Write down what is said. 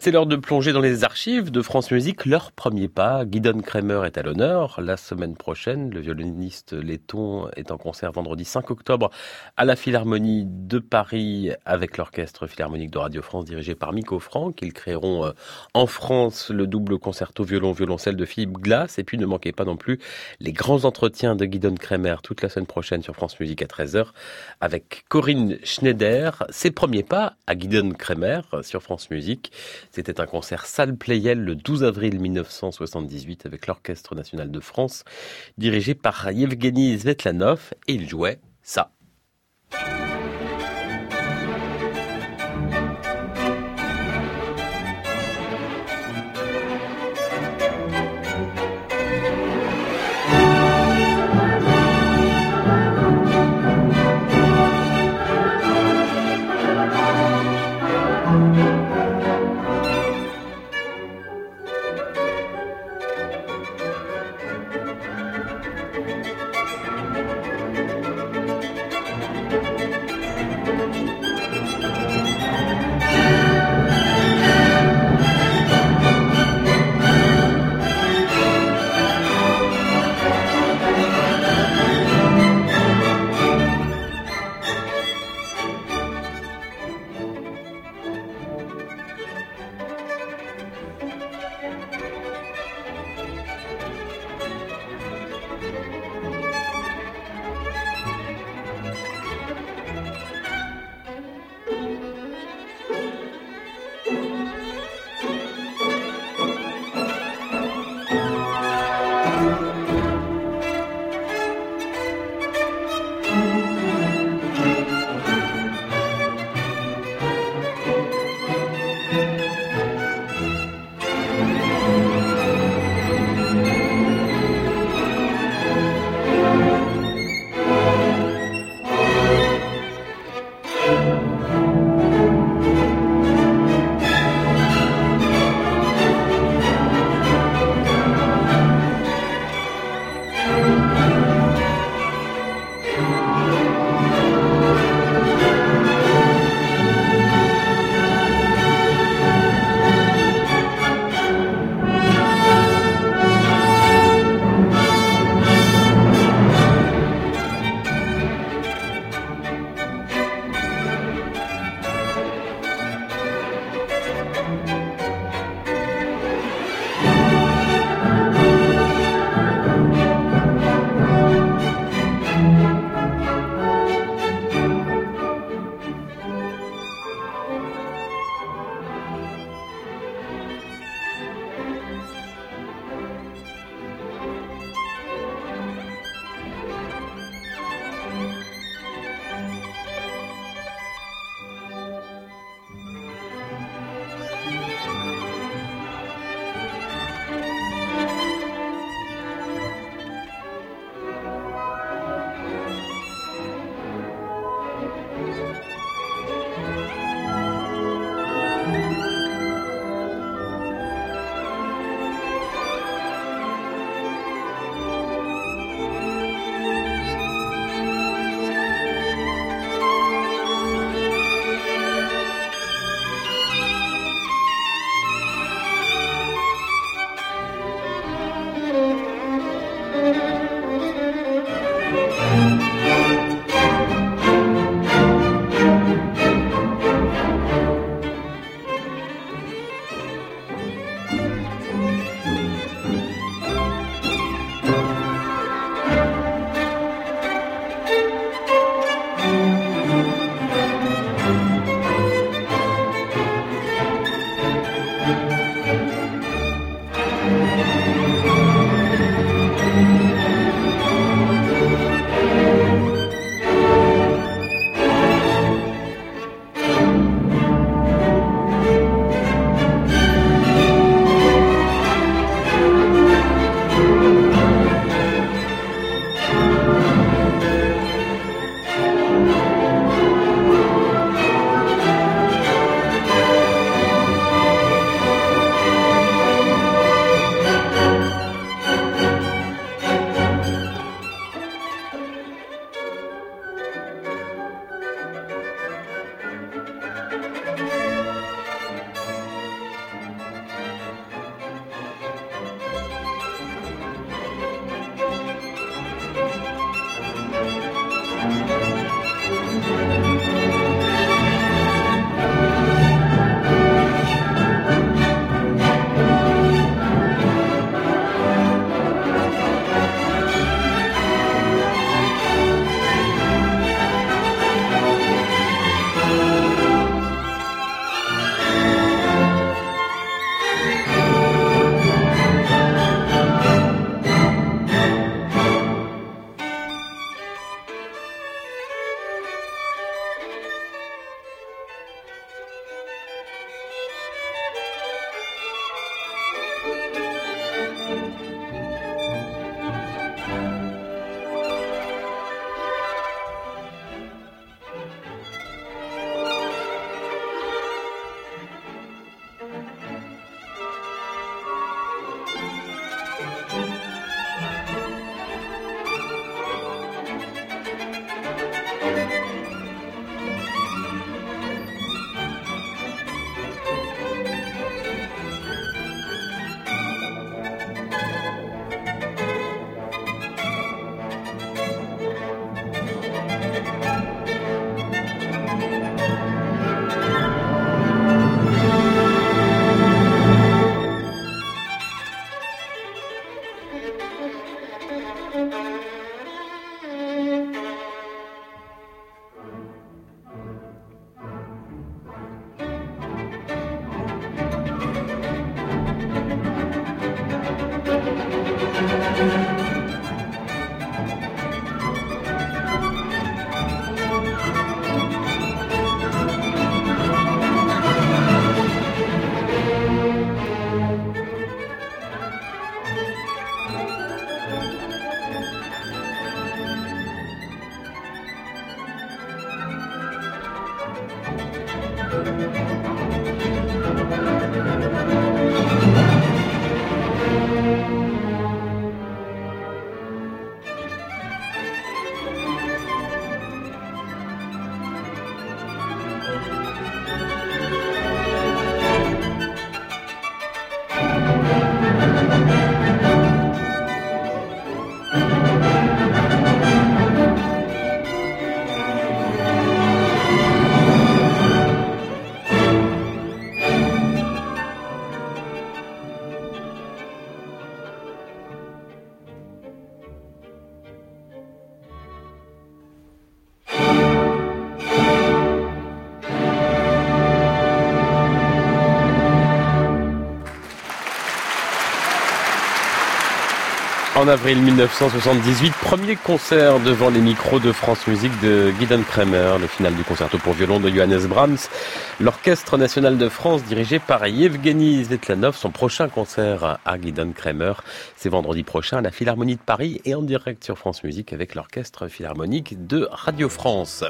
C'est l'heure de plonger dans les archives de France Musique, leur premier pas. Guidon Kremer est à l'honneur. La semaine prochaine, le violoniste letton est en concert vendredi 5 octobre à la Philharmonie de Paris avec l'Orchestre Philharmonique de Radio France dirigé par Miko Franck. Ils créeront euh, en France le double concerto violon-violoncelle de Philippe Glass. Et puis ne manquez pas non plus les grands entretiens de Guidon Kremer toute la semaine prochaine sur France Musique à 13h avec Corinne Schneider. Ses premiers pas à Guidon Kremer sur France Musique. C'était un concert salle Playel le 12 avril 1978 avec l'Orchestre national de France, dirigé par Yevgeny Svetlanov, et il jouait ça. En avril 1978, premier concert devant les micros de France Musique de Guidon Kremer, le final du concerto pour violon de Johannes Brahms. L'Orchestre national de France dirigé par Yevgeny Zvetlanov, son prochain concert à Guidon Kremer, c'est vendredi prochain à la Philharmonie de Paris et en direct sur France Musique avec l'Orchestre Philharmonique de Radio France.